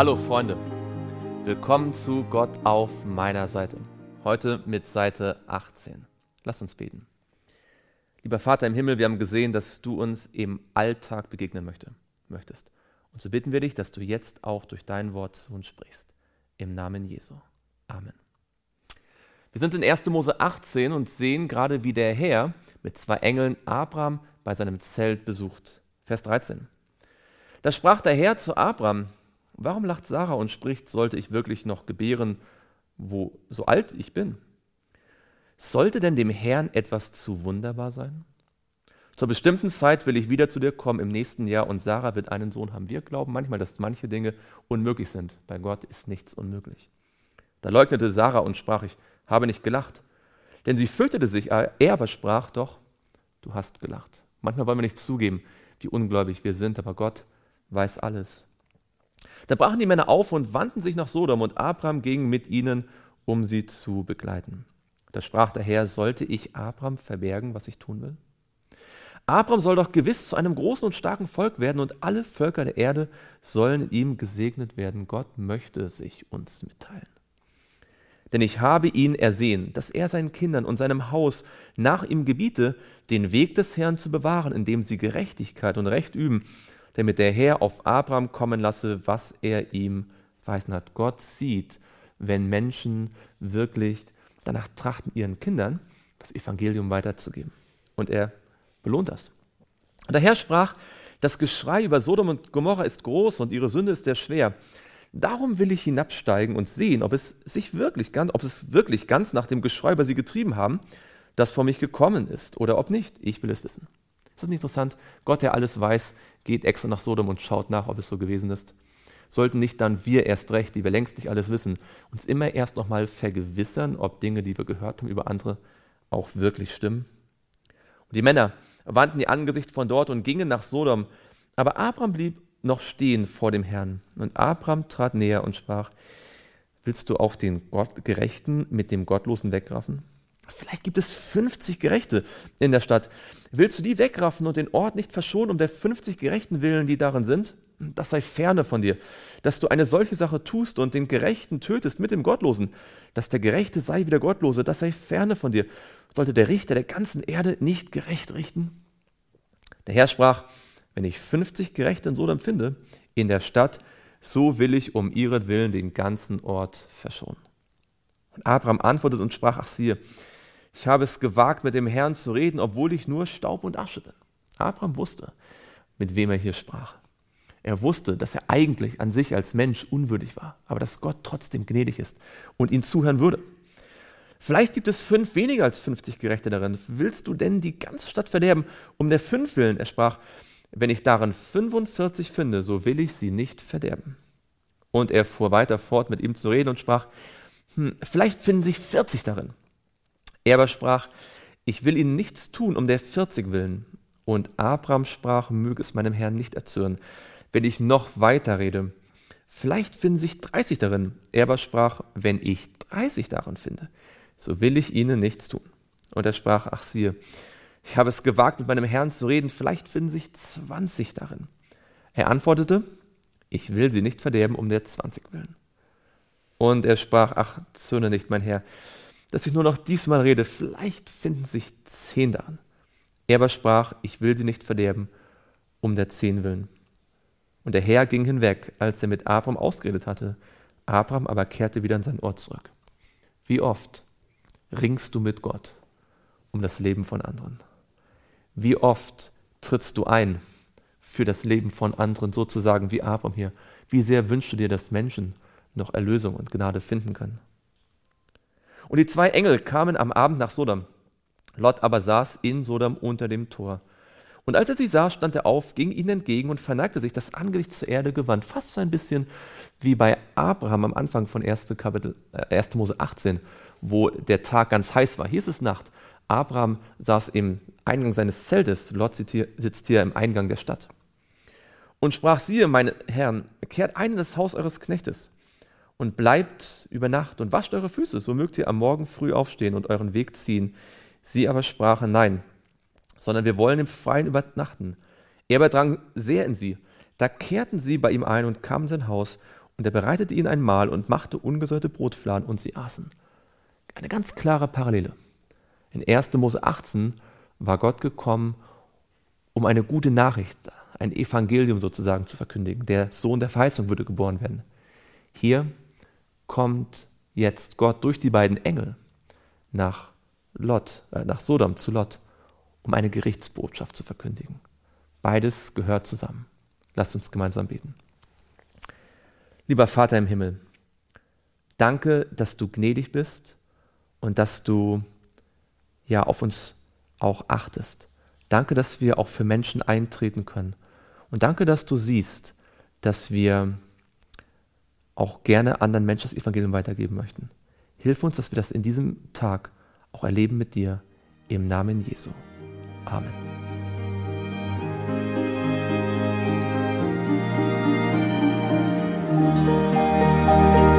Hallo Freunde, willkommen zu Gott auf meiner Seite. Heute mit Seite 18. Lass uns beten. Lieber Vater im Himmel, wir haben gesehen, dass du uns im Alltag begegnen möchte, möchtest. Und so bitten wir dich, dass du jetzt auch durch dein Wort zu uns sprichst. Im Namen Jesu. Amen. Wir sind in 1. Mose 18 und sehen gerade, wie der Herr mit zwei Engeln Abraham bei seinem Zelt besucht. Vers 13. Da sprach der Herr zu Abraham, warum lacht Sarah und spricht, sollte ich wirklich noch gebären, wo so alt ich bin? Sollte denn dem Herrn etwas zu wunderbar sein? Zur bestimmten Zeit will ich wieder zu dir kommen im nächsten Jahr und Sarah wird einen Sohn haben. Wir glauben manchmal, dass manche Dinge unmöglich sind. Bei Gott ist nichts unmöglich. Da leugnete Sarah und sprach, ich habe nicht gelacht. Denn sie fürchtete sich, er aber sprach doch, du hast gelacht. Manchmal wollen wir nicht zugeben, wie ungläubig wir sind, aber Gott weiß alles. Da brachen die Männer auf und wandten sich nach Sodom und Abraham ging mit ihnen, um sie zu begleiten. Da sprach der Herr, sollte ich Abraham verbergen, was ich tun will? Abraham soll doch gewiss zu einem großen und starken Volk werden und alle Völker der Erde sollen ihm gesegnet werden. Gott möchte sich uns mitteilen. Denn ich habe ihn ersehen, dass er seinen Kindern und seinem Haus nach ihm gebiete, den Weg des Herrn zu bewahren, indem sie Gerechtigkeit und Recht üben damit der Herr auf Abraham kommen lasse, was er ihm verheißen hat. Gott sieht, wenn Menschen wirklich danach trachten, ihren Kindern das Evangelium weiterzugeben. Und er belohnt das. Und der Herr sprach, das Geschrei über Sodom und Gomorra ist groß und ihre Sünde ist sehr schwer. Darum will ich hinabsteigen und sehen, ob es sich wirklich ganz, ob es wirklich ganz nach dem Geschrei über sie getrieben haben, das vor mich gekommen ist, oder ob nicht. Ich will es wissen. Ist das nicht interessant? Gott, der alles weiß, geht extra nach Sodom und schaut nach, ob es so gewesen ist. Sollten nicht dann wir erst recht, die wir längst nicht alles wissen, uns immer erst nochmal vergewissern, ob Dinge, die wir gehört haben über andere, auch wirklich stimmen? Und die Männer wandten ihr Angesicht von dort und gingen nach Sodom. Aber Abraham blieb noch stehen vor dem Herrn. Und Abraham trat näher und sprach, willst du auch den Gott Gerechten mit dem Gottlosen wegraffen? Vielleicht gibt es 50 Gerechte in der Stadt. Willst du die wegraffen und den Ort nicht verschonen um der 50 Gerechten willen, die darin sind? Das sei ferne von dir, dass du eine solche Sache tust und den Gerechten tötest mit dem Gottlosen. Dass der Gerechte sei wie der Gottlose, das sei ferne von dir. Sollte der Richter der ganzen Erde nicht gerecht richten? Der Herr sprach, wenn ich 50 Gerechte in Sodom finde, in der Stadt, so will ich um ihretwillen den ganzen Ort verschonen. Und Abraham antwortet und sprach, ach siehe, ich habe es gewagt, mit dem Herrn zu reden, obwohl ich nur Staub und Asche bin. Abraham wusste, mit wem er hier sprach. Er wusste, dass er eigentlich an sich als Mensch unwürdig war, aber dass Gott trotzdem gnädig ist und ihn zuhören würde. Vielleicht gibt es fünf weniger als 50 Gerechte darin. Willst du denn die ganze Stadt verderben um der fünf willen? Er sprach, wenn ich darin 45 finde, so will ich sie nicht verderben. Und er fuhr weiter fort, mit ihm zu reden und sprach, hm, vielleicht finden sich 40 darin. Er aber sprach, ich will ihnen nichts tun um der 40 willen. Und Abraham sprach, möge es meinem Herrn nicht erzürnen, wenn ich noch weiter rede. Vielleicht finden sich 30 darin. Er aber sprach, wenn ich 30 darin finde, so will ich ihnen nichts tun. Und er sprach, ach siehe, ich habe es gewagt, mit meinem Herrn zu reden, vielleicht finden sich 20 darin. Er antwortete, ich will sie nicht verderben um der 20 willen. Und er sprach, ach, zürne nicht, mein Herr, dass ich nur noch diesmal rede, vielleicht finden sich zehn daran. Er aber sprach, ich will sie nicht verderben, um der zehn willen. Und der Herr ging hinweg, als er mit Abraham ausgeredet hatte. Abraham aber kehrte wieder in sein Ort zurück. Wie oft ringst du mit Gott um das Leben von anderen? Wie oft trittst du ein für das Leben von anderen, sozusagen wie Abraham hier? Wie sehr wünschst du dir, dass Menschen noch Erlösung und Gnade finden können? Und die zwei Engel kamen am Abend nach Sodom. Lot aber saß in Sodom unter dem Tor. Und als er sie sah, stand er auf, ging ihnen entgegen und verneigte sich, das Angesicht zur Erde gewandt. Fast so ein bisschen wie bei Abraham am Anfang von 1. Kapitel, äh, 1. Mose 18, wo der Tag ganz heiß war. Hier ist es Nacht. Abraham saß im Eingang seines Zeltes, Lot sitzt hier im Eingang der Stadt. Und sprach, siehe, meine Herren, kehrt ein in das Haus eures Knechtes und bleibt über Nacht und wascht eure Füße, so mögt ihr am Morgen früh aufstehen und euren Weg ziehen. Sie aber sprachen, nein, sondern wir wollen im Freien übernachten. Er aber drang sehr in sie. Da kehrten sie bei ihm ein und kamen in sein Haus, Und er bereitete ihnen ein Mahl und machte ungesäuerte Brotfladen und sie aßen. Eine ganz klare Parallele. In 1. Mose 18 war Gott gekommen, um eine gute Nachricht, ein Evangelium sozusagen zu verkündigen. Der Sohn der Verheißung würde geboren werden. Hier kommt jetzt Gott durch die beiden Engel nach Lot, äh, nach Sodom zu Lot, um eine Gerichtsbotschaft zu verkündigen. Beides gehört zusammen. Lasst uns gemeinsam beten. Lieber Vater im Himmel, danke, dass du gnädig bist und dass du ja auf uns auch achtest. Danke, dass wir auch für Menschen eintreten können. Und danke, dass du siehst, dass wir auch gerne anderen Menschen das Evangelium weitergeben möchten. Hilf uns, dass wir das in diesem Tag auch erleben mit dir. Im Namen Jesu. Amen. Música